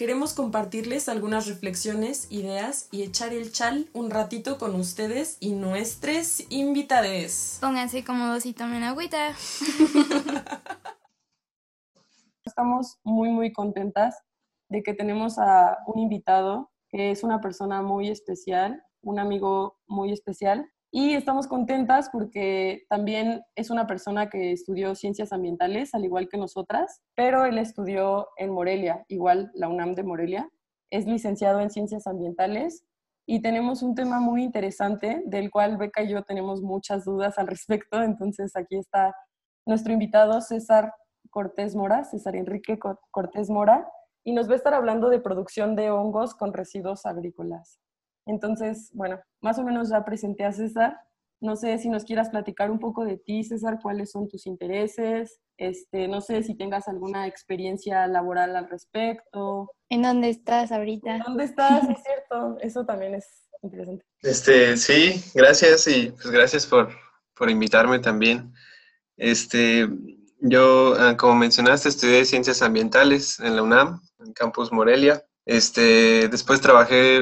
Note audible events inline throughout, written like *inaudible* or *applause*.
Queremos compartirles algunas reflexiones, ideas y echar el chal un ratito con ustedes y nuestros invitades. Pónganse cómodos y tomen agüita. *laughs* Estamos muy muy contentas de que tenemos a un invitado que es una persona muy especial, un amigo muy especial y estamos contentas porque también es una persona que estudió ciencias ambientales al igual que nosotras, pero él estudió en Morelia, igual la UNAM de Morelia, es licenciado en ciencias ambientales y tenemos un tema muy interesante del cual Beca y yo tenemos muchas dudas al *laughs* respecto, entonces aquí está nuestro invitado César Cortés Mora, César Enrique Co- Cortés Mora, y nos va a estar hablando de producción de hongos con residuos agrícolas. Entonces, bueno, más o menos ya presenté a César. No sé si nos quieras platicar un poco de ti, César, cuáles son tus intereses. Este, no sé si tengas alguna experiencia laboral al respecto. ¿En dónde estás ahorita? ¿Dónde estás? *laughs* Es cierto, eso también es interesante. Este, sí, gracias y pues gracias por, por invitarme también. Este, yo, ah, como mencionaste, estudié ciencias ambientales en la UNAM, en Campus Morelia. Este, después trabajé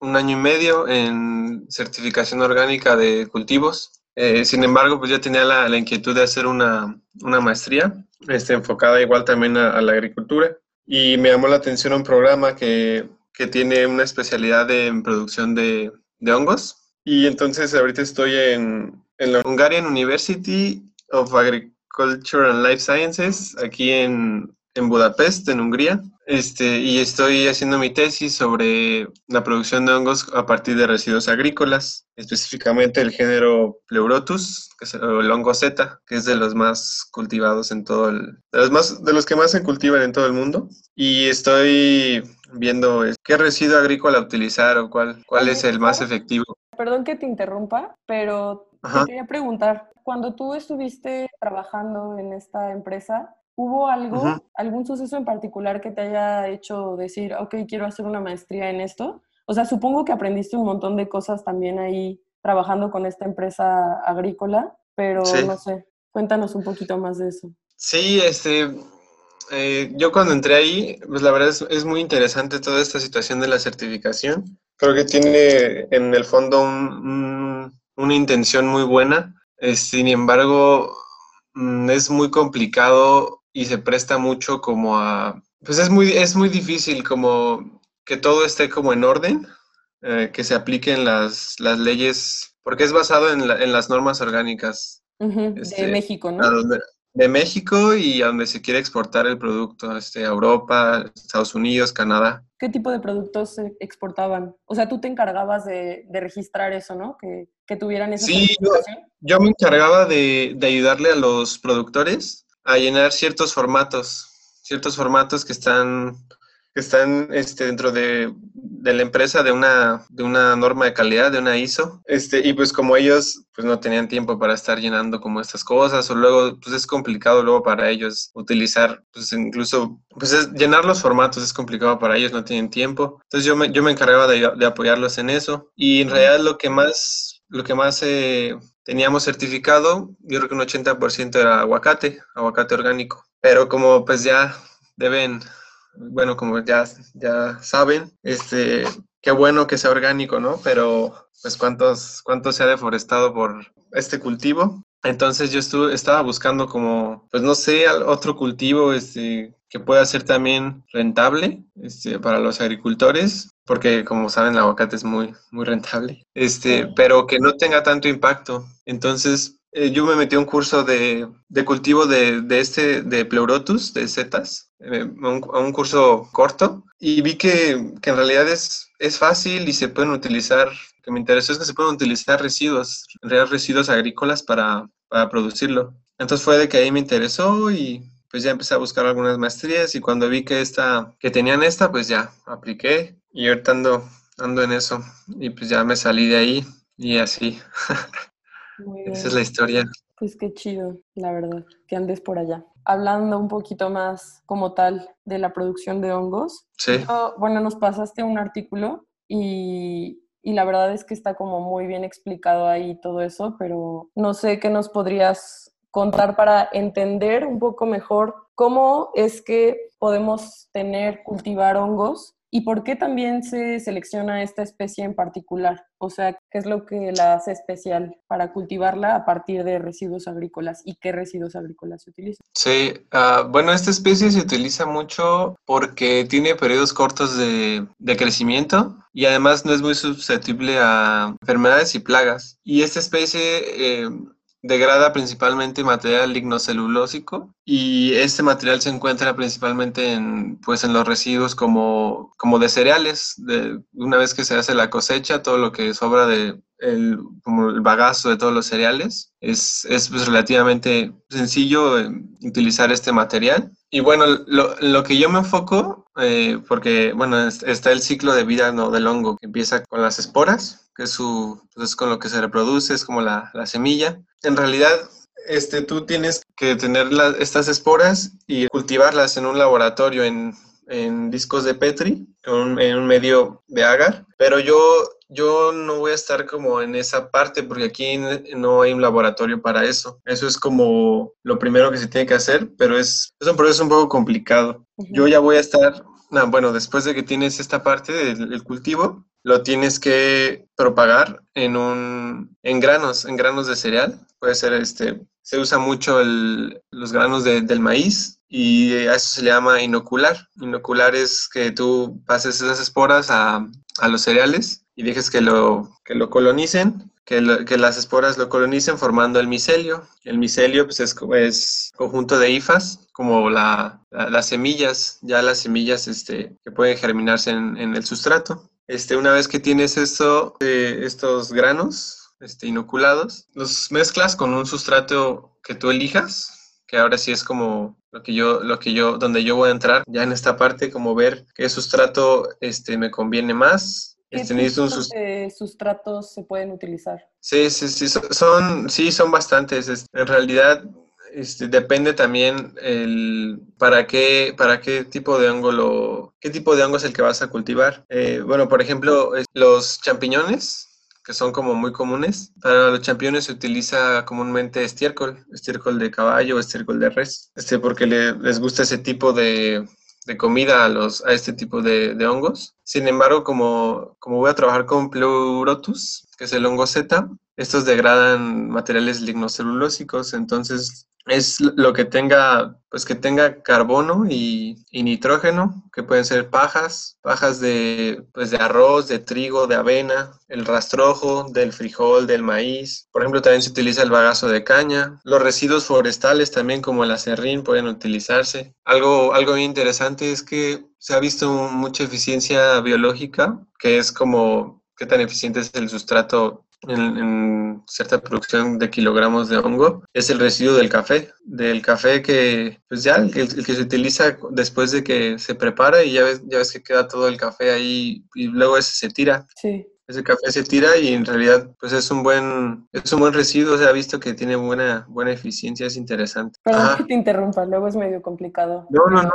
un año y medio en certificación orgánica de cultivos. Eh, sin embargo, pues yo tenía la, la inquietud de hacer una, una maestría, este, enfocada igual también a, a la agricultura. Y me llamó la atención un programa que, que tiene una especialidad de- en producción de, de hongos. Y entonces ahorita estoy en, en la Hungarian University of Agriculture and Life Sciences, aquí en, en Budapest, en Hungría. Este, y estoy haciendo mi tesis sobre la producción de hongos a partir de residuos agrícolas, específicamente el género Pleurotus, que es el, hongo Z, que es de los más cultivados en todo el, de los más, de los que más se cultivan en todo el mundo. Y estoy viendo qué residuo agrícola utilizar o cuál, cuál es el más efectivo. Perdón que te interrumpa, pero te quería preguntar, cuando tú estuviste trabajando en esta empresa, ¿hubo algo, algún suceso en particular que te haya hecho decir, ok, quiero hacer una maestría en esto? O sea, supongo que aprendiste un montón de cosas también ahí trabajando con esta empresa agrícola, pero Sí. no sé, cuéntanos un poquito más de eso. Sí, este, eh, yo cuando entré ahí, pues la verdad es, es muy interesante toda esta situación de la certificación. Creo que tiene en el fondo un- un- una intención muy buena. Eh, sin embargo, mm, es muy complicado y se presta mucho como a, pues es muy, es muy difícil como que todo esté como en orden, eh, que se apliquen las, las leyes, porque es basado en, la- en las normas orgánicas Ujú, De Este, México, a ¿no? donde- de México y a donde se quiere exportar el producto, este, a Europa, Estados Unidos, Canadá. ¿Qué tipo de productos se exportaban? O sea, tú te encargabas de, de registrar eso, ¿no? Que, que tuvieran esa Sí, yo-. Yo me encargaba de, de ayudarle a los productores a llenar ciertos formatos, ciertos formatos que están, que están este, dentro de, de la empresa de una, de una norma de calidad, de una ISO. Este, y pues como ellos pues no tenían tiempo para estar llenando como estas cosas, o luego pues es complicado luego para ellos utilizar, pues incluso, pues es- llenar los formatos es complicado para ellos, no tienen tiempo. Entonces yo me, yo me encargaba de, de apoyarlos en eso. Y en realidad lo que más, lo que más eh, teníamos certificado, yo creo que un 80% era aguacate, aguacate orgánico. Pero como pues ya deben, bueno, como ya, ya saben, este, qué bueno que sea orgánico, ¿no? Pero pues cuántos, cuánto se ha deforestado por este cultivo. Entonces yo estuve, estaba buscando como, pues no sé, otro cultivo este, que pueda ser también rentable este, para los agricultores, porque como saben el aguacate es muy, muy rentable, este, pero que no tenga tanto impacto. Entonces eh, yo me metí a un curso de, de cultivo de, de este, de pleurotus, de setas, eh, a un, a un curso corto, y vi que, que en realidad es, es fácil y se pueden utilizar, lo que me interesó es que se pueden utilizar residuos, en realidad residuos agrícolas para, para producirlo. Entonces fue de que ahí me interesó y pues ya empecé a buscar algunas maestrías y cuando vi que esta, que tenían esta, pues ya apliqué y ahorita ando, ando en eso y pues ya me salí de ahí y así. Muy Esa bien. es la historia. Pues qué chido, la verdad, que andes por allá. Hablando un poquito más como tal de la producción de hongos, Sí. yo- bueno, nos pasaste un artículo y, y la verdad es que está como muy bien explicado ahí todo eso, pero no sé qué nos podrías contar para entender un poco mejor cómo es que podemos tener, cultivar hongos y por qué también se selecciona esta especie en particular. O sea, qué es lo que la hace especial para cultivarla a partir de residuos agrícolas y qué residuos agrícolas se utilizan. Sí, ah, bueno, esta especie se utiliza mucho porque tiene periodos cortos de, de crecimiento y además no es muy susceptible a enfermedades y plagas. Y esta especie eh, degrada principalmente material lignocelulósico y este material se encuentra principalmente en, pues, en los residuos como, como de cereales. De, una vez que se hace la cosecha, todo lo que sobra de el, como el bagazo de todos los cereales, es, es pues, relativamente sencillo eh, utilizar este material. Y bueno, lo, lo que yo me enfoco, eh, porque bueno, es- está el ciclo de vida ¿no? del hongo, que empieza con las esporas, que es, su, pues, es con lo que se reproduce, es como la, la semilla. En realidad, este, tú tienes que tener la- estas esporas y cultivarlas en un laboratorio en, en discos de Petri, en un, en un medio de agar, pero yo, yo no voy a estar como en esa parte porque aquí no hay un laboratorio para eso. Eso es como lo primero que se tiene que hacer, pero es, es un proceso un poco complicado. Yo ya voy a estar, no, bueno, después de que tienes esta parte del, del cultivo, lo tienes que propagar en un, en granos, en granos de cereal. Puede ser este, se usa mucho los granos de- del maíz y a eso se le llama inocular. Inocular es que tú pases esas esporas a, a los cereales y dejes que lo, que lo colonicen, que, que las esporas lo colonicen formando el micelio. El micelio pues, es, es conjunto de hifas, como la- la- las semillas, ya las semillas este, que pueden germinarse en el sustrato. Este, una vez que tienes esto, eh, estos granos este, inoculados, los mezclas con un sustrato que tú elijas, que ahora sí es como lo que yo, lo que yo, donde yo voy a entrar ya en esta parte, como ver qué sustrato este, me conviene más. ¿Qué Este, un tipos sus- de sustratos se pueden utilizar? Sí, sí, sí, so- son, sí, son bastantes. Es- En realidad, este, depende también el para qué, para qué tipo de hongo lo, qué tipo de hongo es el que vas a cultivar. Eh, bueno, por ejemplo, los champiñones, que son como muy comunes. Para los champiñones se utiliza comúnmente estiércol, estiércol de caballo estiércol de res, este, porque le- les gusta ese tipo de, de comida a, los, a este tipo de, de hongos. Sin embargo, como, como voy a trabajar con Pleurotus, que es el hongo Z, estos degradan materiales lignocelulósicos, entonces es lo que tenga, pues que tenga carbono y, nitrógeno, que pueden ser pajas, pajas de, pues de arroz, de trigo, de avena, el rastrojo, del frijol, del maíz. Por ejemplo, también se utiliza el bagazo de caña. Los residuos forestales también, como el acerrín, pueden utilizarse. Algo, algo interesante es que se ha visto mucha eficiencia biológica, que es como qué tan eficiente es el sustrato en, en, cierta producción de kilogramos de hongo es el residuo del café, del café que, pues ya, el, que se utiliza después de que se prepara y ya ves, ya ves que queda todo el café ahí y luego ese se tira. Sí. Ese café se tira y en realidad pues es un buen, es un buen residuo, se ha visto que tiene buena, buena eficiencia, es interesante. Perdón Ajá. que te interrumpa, luego es medio complicado. No, no, no.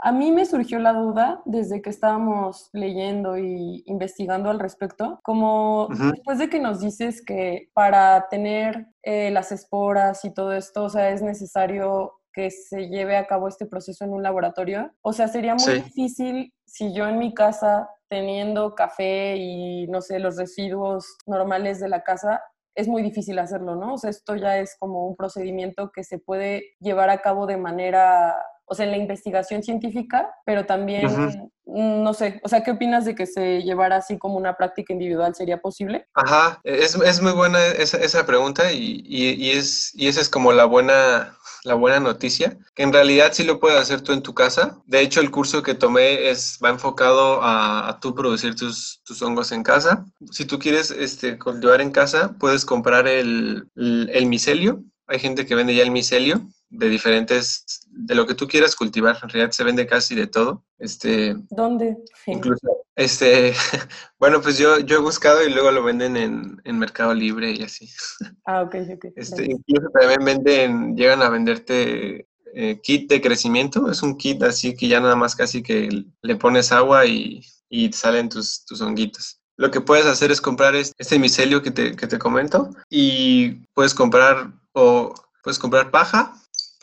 A mí me surgió la duda desde que estábamos leyendo y investigando al respecto, como uh -huh. después de que nos dices que para tener eh, las esporas y todo esto, o sea, es necesario que se lleve a cabo este proceso en un laboratorio. O sea, sería muy sí. difícil si yo en mi casa, teniendo café y, no sé, los residuos normales de la casa, es muy difícil hacerlo, ¿no? O sea, esto ya es como un procedimiento que se puede llevar a cabo de manera, o sea, en la investigación científica, pero también, -huh. no sé, o sea, ¿qué opinas de que se llevara así como una práctica individual? ¿Sería posible? Ajá, es, es muy buena esa, esa pregunta y, y, y, es, y esa es como la buena la buena noticia, que en realidad sí lo puedes hacer tú en tu casa. De hecho, el curso que tomé es, va enfocado a, a tú producir tus, tus, hongos en casa. Si tú quieres este, cultivar en casa, puedes comprar el, el, el micelio. Hay gente que vende ya el micelio de diferentes, de lo que tú quieras cultivar. En realidad se vende casi de todo. Este, ¿Dónde? Incluso Este, *laughs* bueno, pues yo, yo he buscado y luego lo venden en, en Mercado Libre y así. *laughs* Ah, ok, ok. Este, incluso también venden, llegan a venderte eh, kit de crecimiento. Es un kit así que ya nada más casi que le pones agua y, y salen tus, tus honguitos. Lo que puedes hacer es comprar es- este micelio que te, que te comento y puedes comprar o puedes comprar paja,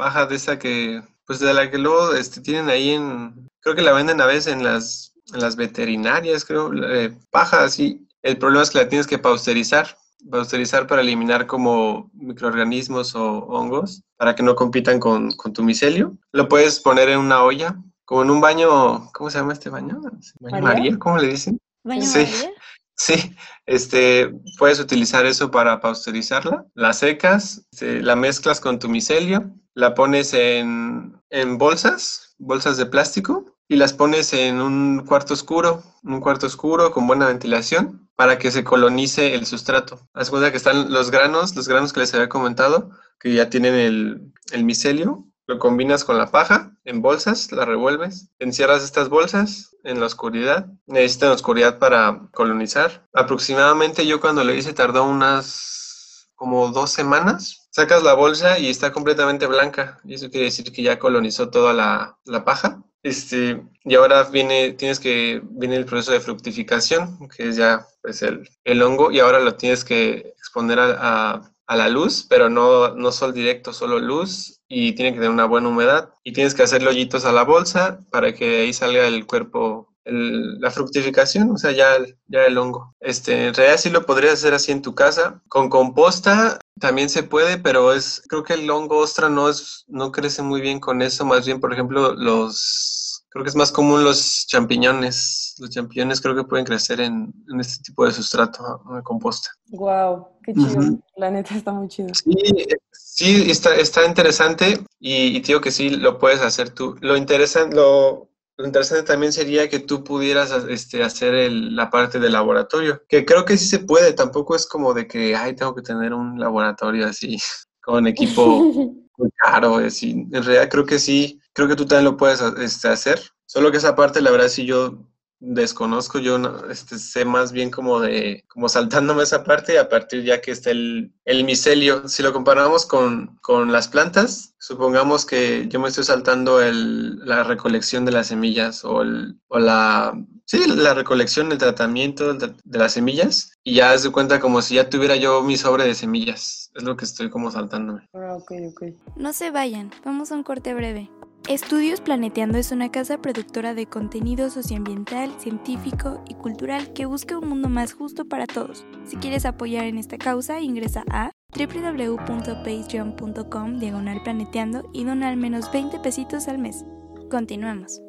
paja de esa que, pues de la que luego este, tienen ahí en, creo que la venden a veces en las, en las veterinarias, creo, eh, paja así. El problema es que la tienes que pausterizar, pausterizar para eliminar como microorganismos o hongos para que no compitan con, con tu micelio. Lo puedes poner en una olla, como en un baño, ¿cómo se llama este baño? ¿Baño ¿María? María? ¿Cómo le dicen? ¿Baño Sí. María? Sí, este, puedes utilizar eso para pasteurizarla. La secas, este, la mezclas con tu micelio, la pones en, en bolsas, bolsas de plástico, y las pones en un cuarto oscuro, un cuarto oscuro con buena ventilación, para que se colonice el sustrato. Haz cuenta que están los granos, los granos que les había comentado, que ya tienen el, el micelio, lo combinas con la paja en bolsas, la revuelves, encierras estas bolsas en la oscuridad. Necesitan oscuridad para colonizar. Aproximadamente yo cuando lo hice tardó unas como dos semanas. Sacas la bolsa y está completamente blanca. Y eso quiere decir que ya colonizó toda la, la paja. Este, y ahora viene, tienes que, viene el proceso de fructificación, que es ya pues el, el hongo, y ahora lo tienes que exponer a, a- a la luz, pero no, no sol directo, solo luz, y tiene que tener una buena humedad. Y tienes que hacerle hoyitos a la bolsa para que de ahí salga el cuerpo, el- la fructificación, o sea, ya, el- ya el hongo. Este, en realidad sí lo podrías hacer así en tu casa. Con composta también se puede, pero es, creo que el hongo ostra no es, no crece muy bien con eso. Más bien, por ejemplo, los, creo que es más común los champiñones. Los champiñones creo que pueden crecer en, en este tipo de sustrato, en composta. Wow, qué chido. La neta está muy chido. Sí, sí, está, está interesante y, y digo que sí lo puedes hacer tú. Lo interesante, lo, lo interesante también sería que tú pudieras este, hacer el- la parte del laboratorio, que creo que sí se puede, tampoco es como de que, ay, tengo que tener un laboratorio así *laughs* con equipo *laughs* muy caro, así. En realidad creo que sí, creo que tú también lo puedes este, hacer, solo que esa parte la verdad sí yo desconozco, yo no, este, sé más bien como de, como saltándome esa parte a partir ya que está el, el micelio. Si lo comparamos con, con las plantas, supongamos que yo me estoy saltando el, la recolección de las semillas o, el, o la, sí, la recolección, el tratamiento de, de las semillas y ya de cuenta como si ya tuviera yo mi sobre de semillas. Es lo que estoy como saltándome. Ah, ok, ok. No se vayan, vamos a un corte breve. Estudios Planeteando es una casa productora de contenido socioambiental, científico y cultural que busca un mundo más justo para todos. Si quieres apoyar en esta causa, ingresa a www.patreon.com diagonal planeteando y dona al menos 20 pesitos al mes. Continuemos.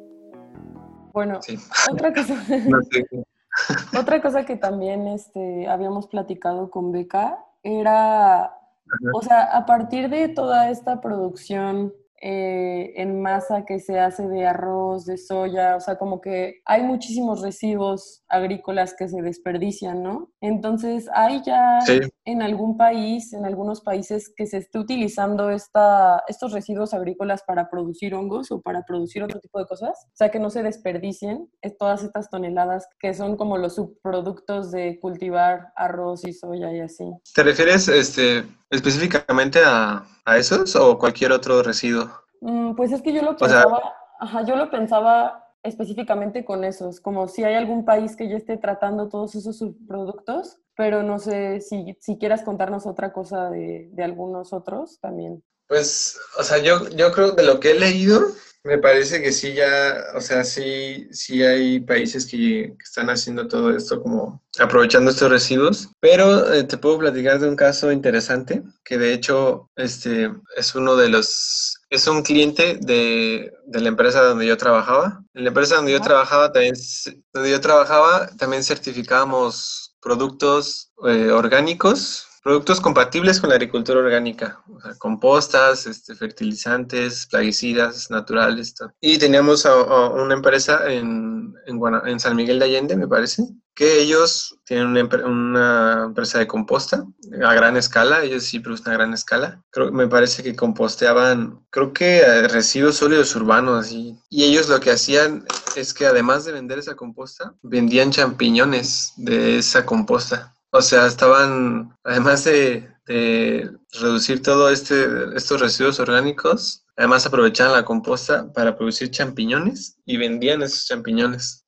Bueno, Sí. otra cosa, *laughs* No sé. *laughs* otra cosa que también este, habíamos platicado con Beca era, o sea, a partir de toda esta producción eh, en masa que se hace de arroz, de soya, o sea, como que hay muchísimos residuos agrícolas que se desperdician, ¿no? Entonces, ¿hay ya Sí. en algún país, en algunos países, que se esté utilizando esta, estos residuos agrícolas para producir hongos o para producir otro tipo de cosas? O sea, que no se desperdicien es todas estas toneladas que son como los subproductos de cultivar arroz y soya y así. ¿Te refieres este, específicamente a, a esos o cualquier otro residuo? Mm, pues es que yo lo O sea- pensaba, ajá, yo lo pensaba específicamente con esos, como si hay algún país que ya esté tratando todos esos subproductos, pero no sé si, si quieras contarnos otra cosa de, de algunos otros también. Pues, o sea, yo, yo creo de lo que he leído, me parece que sí ya, o sea, sí, sí hay países que, que están haciendo todo esto como aprovechando estos residuos, pero eh, te puedo platicar de un caso interesante que de hecho este, es uno de los, es un cliente de, de la empresa donde yo trabajaba. En la empresa donde yo trabajaba también, donde yo trabajaba también certificábamos productos eh, orgánicos productos compatibles con la agricultura orgánica, o sea, compostas, este, fertilizantes, plaguicidas naturales. Y teníamos una empresa en, en, San Miguel de Allende, me parece, que ellos tienen una, empresa de composta a gran escala, ellos sí producen a gran escala. Creo, me parece que composteaban, creo que eh, residuos sólidos urbanos y, y ellos lo que hacían es que además de vender esa composta, vendían champiñones de esa composta. O sea, estaban, además de, reducir todo este, estos residuos orgánicos, además aprovechaban la composta para producir champiñones y vendían esos champiñones.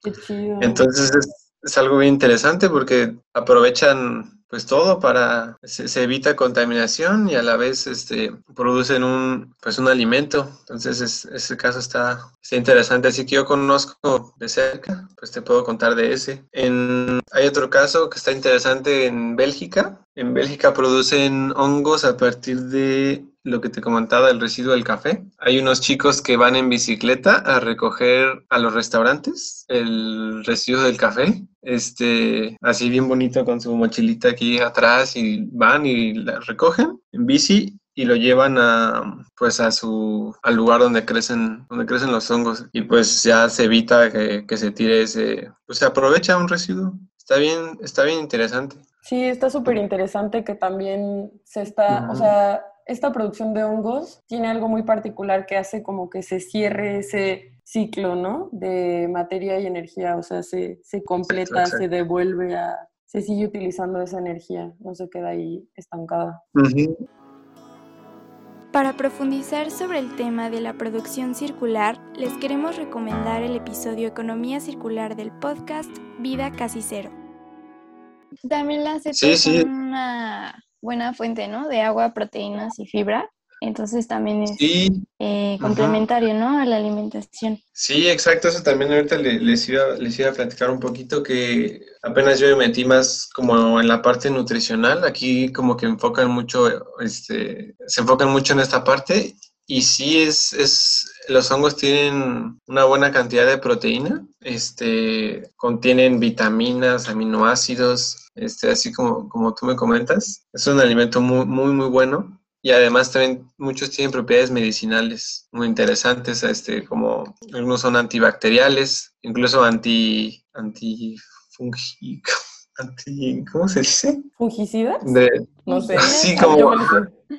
Entonces es, es algo bien interesante porque aprovechan pues todo para se, evita contaminación y a la vez este producen un pues un alimento. Entonces es, ese caso está, está interesante. Así que yo conozco de cerca pues te puedo contar de ese. En, hay otro caso que está interesante en Bélgica. En Bélgica producen hongos a partir de lo que te comentaba, el residuo del café. Hay unos chicos que van en bicicleta a recoger a los restaurantes el residuo del café, este, así bien bonito con su mochilita aquí atrás y van y la recogen en bici y lo llevan a pues a su al lugar donde crecen donde crecen los hongos. Y pues ya se evita que, que se tire ese pues se aprovecha un residuo. Está bien está bien interesante. Sí está súper interesante que también se está o sea esta producción de hongos tiene algo muy particular que hace como que se cierre ese ciclo, ¿no? De materia y energía, o sea, se, completa, se devuelve a, se sigue utilizando esa energía, no se queda ahí estancada. Para profundizar sobre el tema de la producción circular, les queremos recomendar el episodio Economía Circular del podcast Vida Casi Cero. También las sí, sí. una buena fuente, ¿no? De agua, proteínas y fibra. Entonces también es eh, complementario, ¿no? A la alimentación. Sí, exacto. Eso también ahorita les iba, les iba a platicar un poquito que apenas yo me metí más como en la parte nutricional. Aquí como que enfocan mucho, este, se enfocan mucho en esta parte y sí es, es, los hongos tienen una buena cantidad de proteína, este, contienen vitaminas, aminoácidos, este, así como, como tú me comentas. Es un alimento muy, muy, muy bueno. Y además también muchos tienen propiedades medicinales muy interesantes, este, como algunos son antibacteriales, incluso anti, anti, *laughs* anti ¿cómo se dice? ¿Fungicida? no sé. *laughs* Sí, como...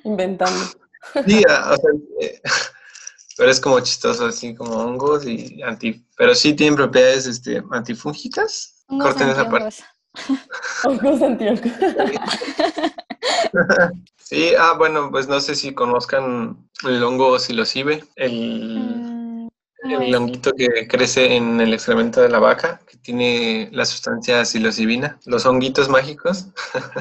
inventando. *laughs* Sí, o sea, eh, pero es como chistoso, así como hongos y anti... Pero sí tienen propiedades este, antifúngicas. Corten esa parte. *laughs* *laughs* sí, ah, bueno, pues no sé si conozcan el hongo psilocibe, el, mm, el honguito que crece en el excremento de la vaca, que tiene la sustancia psilocibina, los honguitos mágicos.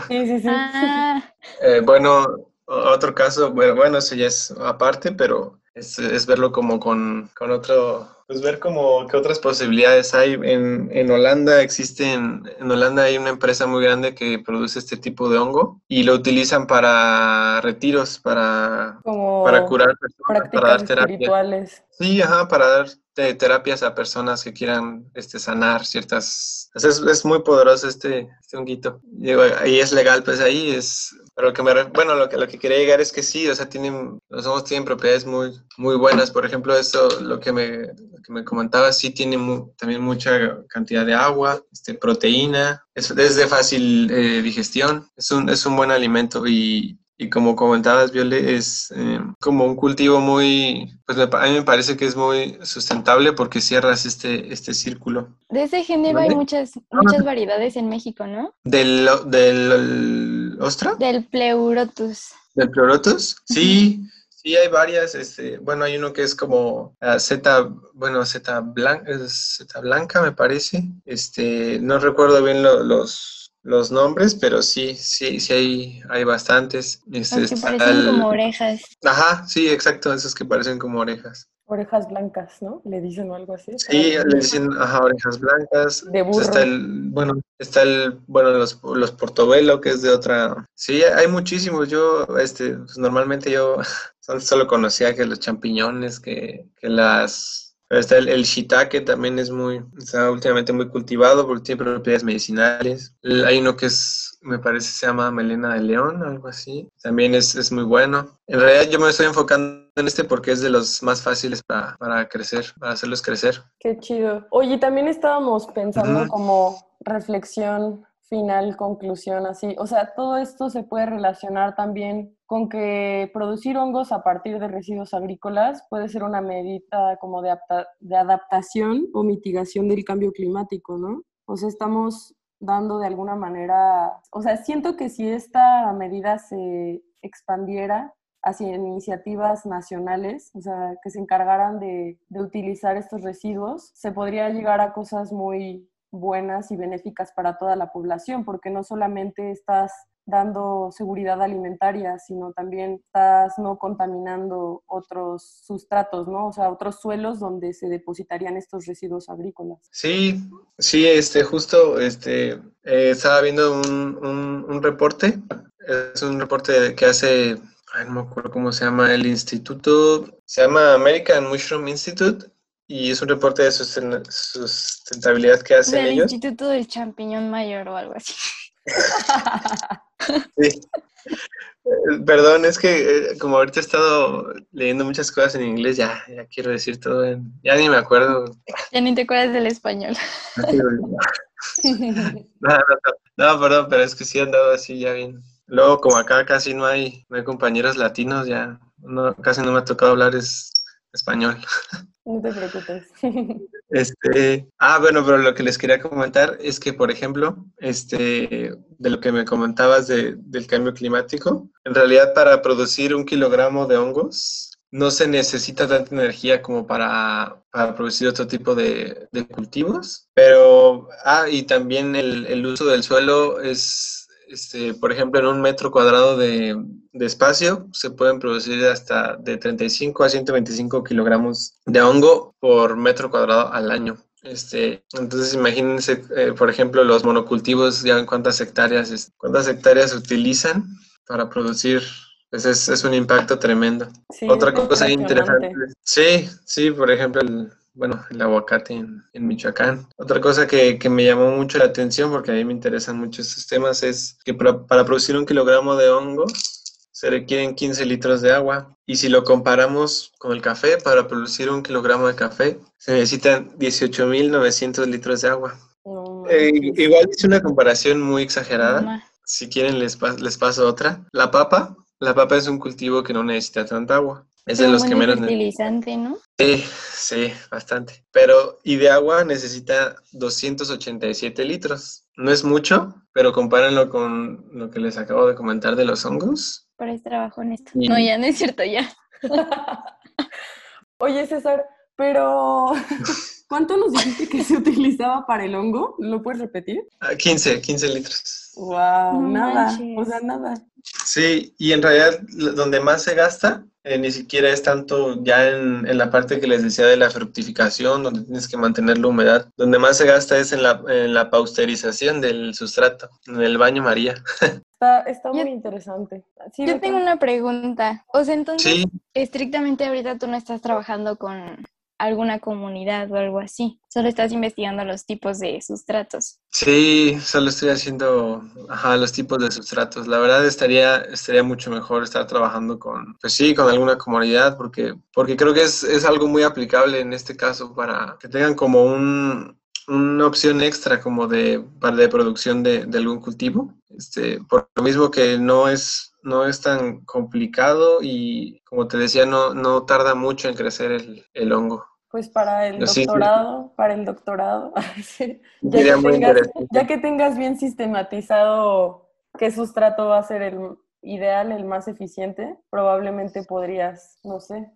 sí, sí, sí. Ah. *laughs* Eh, bueno, otro caso, bueno, bueno, eso ya es aparte, pero es, es verlo como con, con otro pues ver como qué otras posibilidades hay. En, en Holanda existen, en Holanda hay una empresa muy grande que produce este tipo de hongo y lo utilizan para retiros, para, para curar personas, para dar terapia. Sí, ajá, para dar terapias a personas que quieran este, sanar ciertas... Es, es muy poderoso este, este honguito. Y es legal, pues ahí es... Pero lo que me, bueno, lo que, lo que quería llegar es que sí, o sea, tienen, los hongos tienen propiedades muy, muy buenas. Por ejemplo, eso, lo que me, que me comentaba, sí tiene también mucha cantidad de agua, este, proteína, es, es de fácil eh, digestión, es un, es un buen alimento y, y como comentabas, Viole, es eh, como un cultivo muy, pues a mí me parece que es muy sustentable porque cierras este, este círculo. De ese género hay muchas, muchas variedades en México, ¿no? ¿Del, del ostra? Del pleurotus. ¿Del pleurotus? Sí, sí hay varias. Este, bueno, hay uno que es como uh, Z, bueno, Z blanca, Z blanca me parece. Este, no recuerdo bien los los nombres, pero sí, sí, sí hay, hay bastantes. Este, que parecen como orejas. Ajá, sí, exacto, esos que parecen como orejas. Orejas blancas, ¿no? Le dicen algo así. Sí, le dicen, ajá, orejas blancas. De burro. Está el, bueno, está el, bueno, los, los portobelo, que es de otra. Sí, hay muchísimos. Yo, este, pues, normalmente yo *laughs* solo conocía que los champiñones, que, que las está el, el, shiitake, también es muy, está últimamente muy cultivado porque tiene propiedades medicinales. Hay uno que es, me parece, se llama melena de león, algo así. También es, es muy bueno. En realidad yo me estoy enfocando en este porque es de los más fáciles para, para crecer, para hacerlos crecer. Qué chido. Oye, también estábamos pensando como reflexión final, conclusión, así. O sea, todo esto se puede relacionar también con que producir hongos a partir de residuos agrícolas puede ser una medida como de, de adaptación o mitigación del cambio climático, ¿no? O sea, estamos dando de alguna manera, o sea, siento que si esta medida se expandiera hacia iniciativas nacionales, o sea, que se encargaran de, de utilizar estos residuos, se podría llegar a cosas muy buenas y benéficas para toda la población, porque no solamente estás dando seguridad alimentaria, sino también estás no contaminando otros sustratos, ¿no? O sea, otros suelos donde se depositarían estos residuos agrícolas. Sí, sí, este, justo, este, eh, estaba viendo un, un, reporte, es un reporte que hace, no me acuerdo cómo se llama, el instituto, se llama American Mushroom Institute, y es un reporte de sustentabilidad que hacen del ellos. Instituto del Champiñón Mayor o algo así. *laughs* sí. Perdón, es que eh, como ahorita he estado leyendo muchas cosas en inglés, ya, ya quiero decir todo, en, ya ni me acuerdo. Ya ni te acuerdas del español. *laughs* no, no, perdón, pero es que sí han dado así ya bien. Luego, como acá casi no hay, no hay compañeros latinos, ya no, casi no me ha tocado hablar es español. *laughs* No te preocupes. *laughs* Este, ah, bueno, pero lo que les quería comentar es que, por ejemplo, este, de lo que me comentabas de, del cambio climático, en realidad para producir un kilogramo de hongos no se necesita tanta energía como para, para producir otro tipo de, de, cultivos, pero, ah, y también el, el uso del suelo es este, por ejemplo, en un metro cuadrado de, espacio se pueden producir hasta de 35 a 125 kilogramos de hongo por metro cuadrado al año. Este, entonces imagínense, eh, por ejemplo, los monocultivos, ya en cuántas hectáreas, cuántas hectáreas utilizan para producir pues es, es, un impacto tremendo. Otra cosa interesante. Sí, sí, por ejemplo, el, bueno, el aguacate en, Michoacán. Otra cosa que, me llamó mucho la atención, porque a mí me interesan mucho estos temas, es que para, producir un kilogramo de hongo se requieren 15 litros de agua. Y si lo comparamos con el café, para producir un kilogramo de café se necesitan 18.900 litros de agua. Eh, igual es una comparación muy exagerada. Si quieren les, les paso otra. La papa, la papa es un cultivo que no necesita tanta agua. Es de los que menos. Fertilizante, ¿no? Sí, sí, bastante. Pero, y de agua necesita 287 litros. No es mucho, pero compárenlo con lo que les acabo de comentar de los hongos. Para este trabajo en esto. No, ya no es cierto, ya. *laughs* Oye, César, pero *laughs* ¿cuánto nos dijiste que se utilizaba para el hongo? ¿Lo puedes repetir? 15, ah, 15 litros. Wow, nada, o sea, nada. Sí, y en realidad donde más se gasta eh, ni siquiera es tanto ya en, en, la parte que les decía de la fructificación, donde tienes que mantener la humedad. Donde más se gasta es en la, en la pausterización del sustrato, en el baño María. *laughs* Está, está muy interesante. yo tengo una pregunta. O sea, entonces, estrictamente ahorita tú no estás trabajando con alguna comunidad o algo así. Solo estás investigando los tipos de sustratos. Sí, solo estoy haciendo ajá, los tipos de sustratos. La verdad estaría, estaría mucho mejor estar trabajando con, pues sí, con alguna comunidad, porque, porque creo que es, es algo muy aplicable en este caso para que tengan como un, una opción extra como de, para de producción de, de, algún cultivo. Este, por lo mismo que no es, no es tan complicado y como te decía, no, no tarda mucho en crecer el, el hongo. Pues para el doctorado, para el doctorado, *laughs* ya, que tengas, ya que tengas bien sistematizado qué sustrato va a ser el ideal, el más eficiente, probablemente podrías, no sé,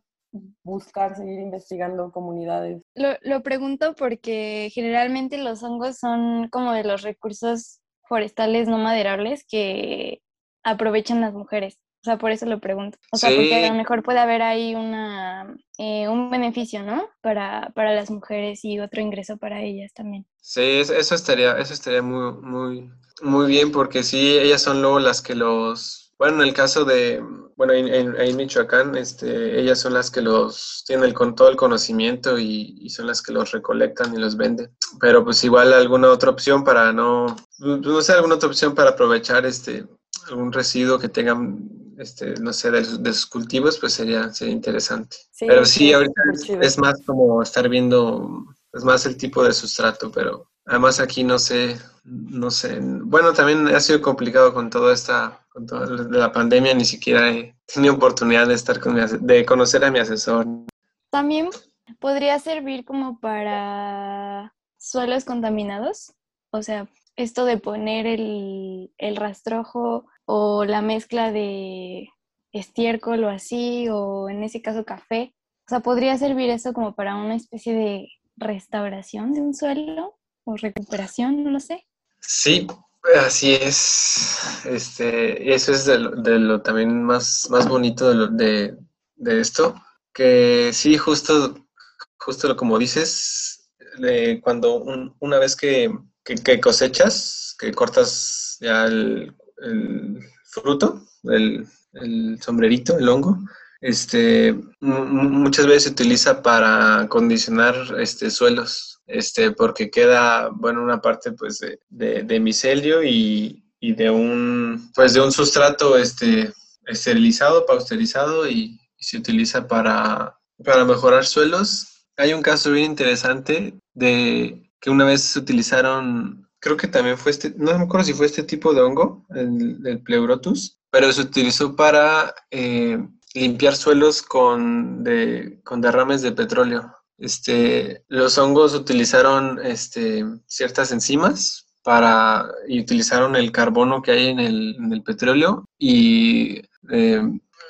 buscar seguir investigando comunidades. Lo, lo pregunto porque generalmente los hongos son como de los recursos forestales no maderables que aprovechan las mujeres. O sea, por eso lo pregunto. O sea, porque a lo mejor puede haber ahí una, eh, un beneficio, ¿no? Para, para las mujeres y otro ingreso para ellas también. Sí, eso estaría, eso estaría muy, muy, muy bien porque sí, ellas son luego las que los bueno, en el caso de, bueno, en, en, Michoacán, este, ellas son las que los tienen con todo el conocimiento y, son las que los recolectan y los venden. Pero pues igual alguna otra opción para no, no sé, alguna otra opción para aprovechar este algún residuo que tengan, este, no sé, de, sus cultivos, pues sería, sería interesante. pero sí, ahorita es, más como estar viendo, es más el tipo de sustrato, pero además aquí no sé, no sé, bueno, también ha sido complicado con toda esta, con toda la pandemia, ni siquiera he tenido oportunidad de estar con mi, de conocer a mi asesor. También podría servir como para suelos contaminados, o sea, esto de poner el, el rastrojo o la mezcla de estiércol o así, o en ese caso café. O sea, podría servir eso como para una especie de restauración de un suelo recuperación, no lo sé. Sí, así es. Este, eso es de lo, también más, más bonito de, de, esto, que sí, justo, justo como dices, cuando una vez que, que, cosechas, que cortas ya el, el fruto, el, el sombrerito, el hongo, este, muchas veces se utiliza para condicionar este, suelos, este, porque queda, bueno, una parte pues de, de, micelio y, y, de un, pues de un sustrato este, esterilizado, pausterizado y, se utiliza para, para mejorar suelos. Hay un caso bien interesante de que una vez se utilizaron, creo que también fue este, no me acuerdo si fue este tipo de hongo, el, pleurotus, pero se utilizó para eh, limpiar suelos con, de, con derrames de petróleo. Este, los hongos utilizaron este, ciertas enzimas para, y utilizaron el carbono que hay en el, en el petróleo y eh,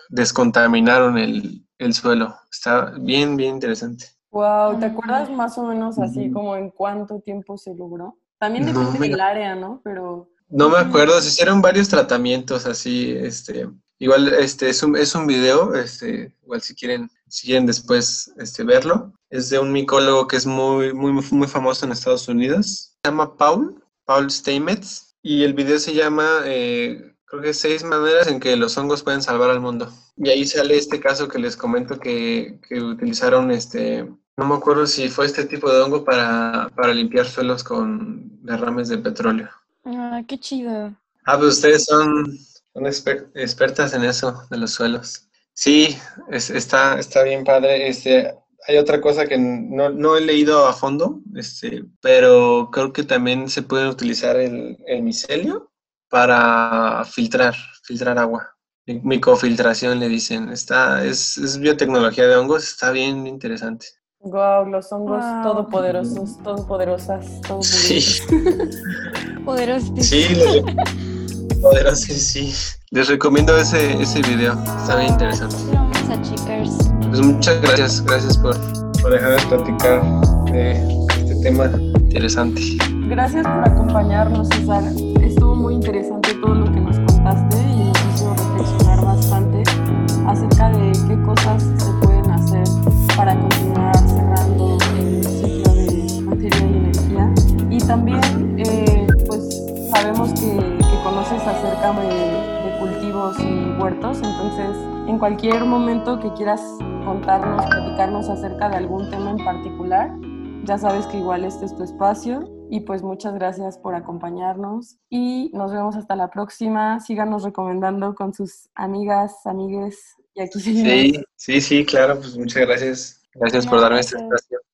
descontaminaron el, el, suelo. Está bien, bien interesante. Wow, ¿te acuerdas más o menos así como en cuánto tiempo se logró? También depende del área, ¿no? Pero... No me acuerdo, se hicieron varios tratamientos así, este, Igual este es un, es un video, este, igual si quieren, si quieren después este, verlo. Es de un micólogo que es muy, muy, muy famoso en Estados Unidos. Se llama Paul, Paul Steinmetz. Y el video se llama, eh, creo que seis maneras en que los hongos pueden salvar al mundo. Y ahí sale este caso que les comento que, que utilizaron, este, no me acuerdo si fue este tipo de hongo para, para limpiar suelos con derrames de petróleo. Ah, qué chido. Ah, pues ustedes son son expertas en eso, de los suelos. Sí, está, está bien padre. Este, hay otra cosa que no, no, he leído a fondo, este, pero creo que también se puede utilizar el, el micelio para filtrar, filtrar agua. Micofiltración le dicen. Está, es, es biotecnología de hongos, está bien interesante. Wow, los hongos todopoderosos, todopoderosas, todopoderosas. Sí. *laughs* Poderosos. Sí, poderoso, sí. Les recomiendo ese, ese video, está bien interesante. Pues muchas gracias, gracias por, por dejarme platicar de este tema interesante. Gracias por acompañarnos, César. Estuvo muy interesante todo lo que nos contaste conoces acerca de, cultivos y huertos, entonces en cualquier momento que quieras contarnos, platicarnos acerca de algún tema en particular, ya sabes que igual este es tu espacio y pues muchas gracias por acompañarnos y nos vemos hasta la próxima. Síganos recomendando con sus amigas, amigues y aquí seguimos. Sí, sí, sí, claro, pues muchas gracias. Gracias por darme esta espacio.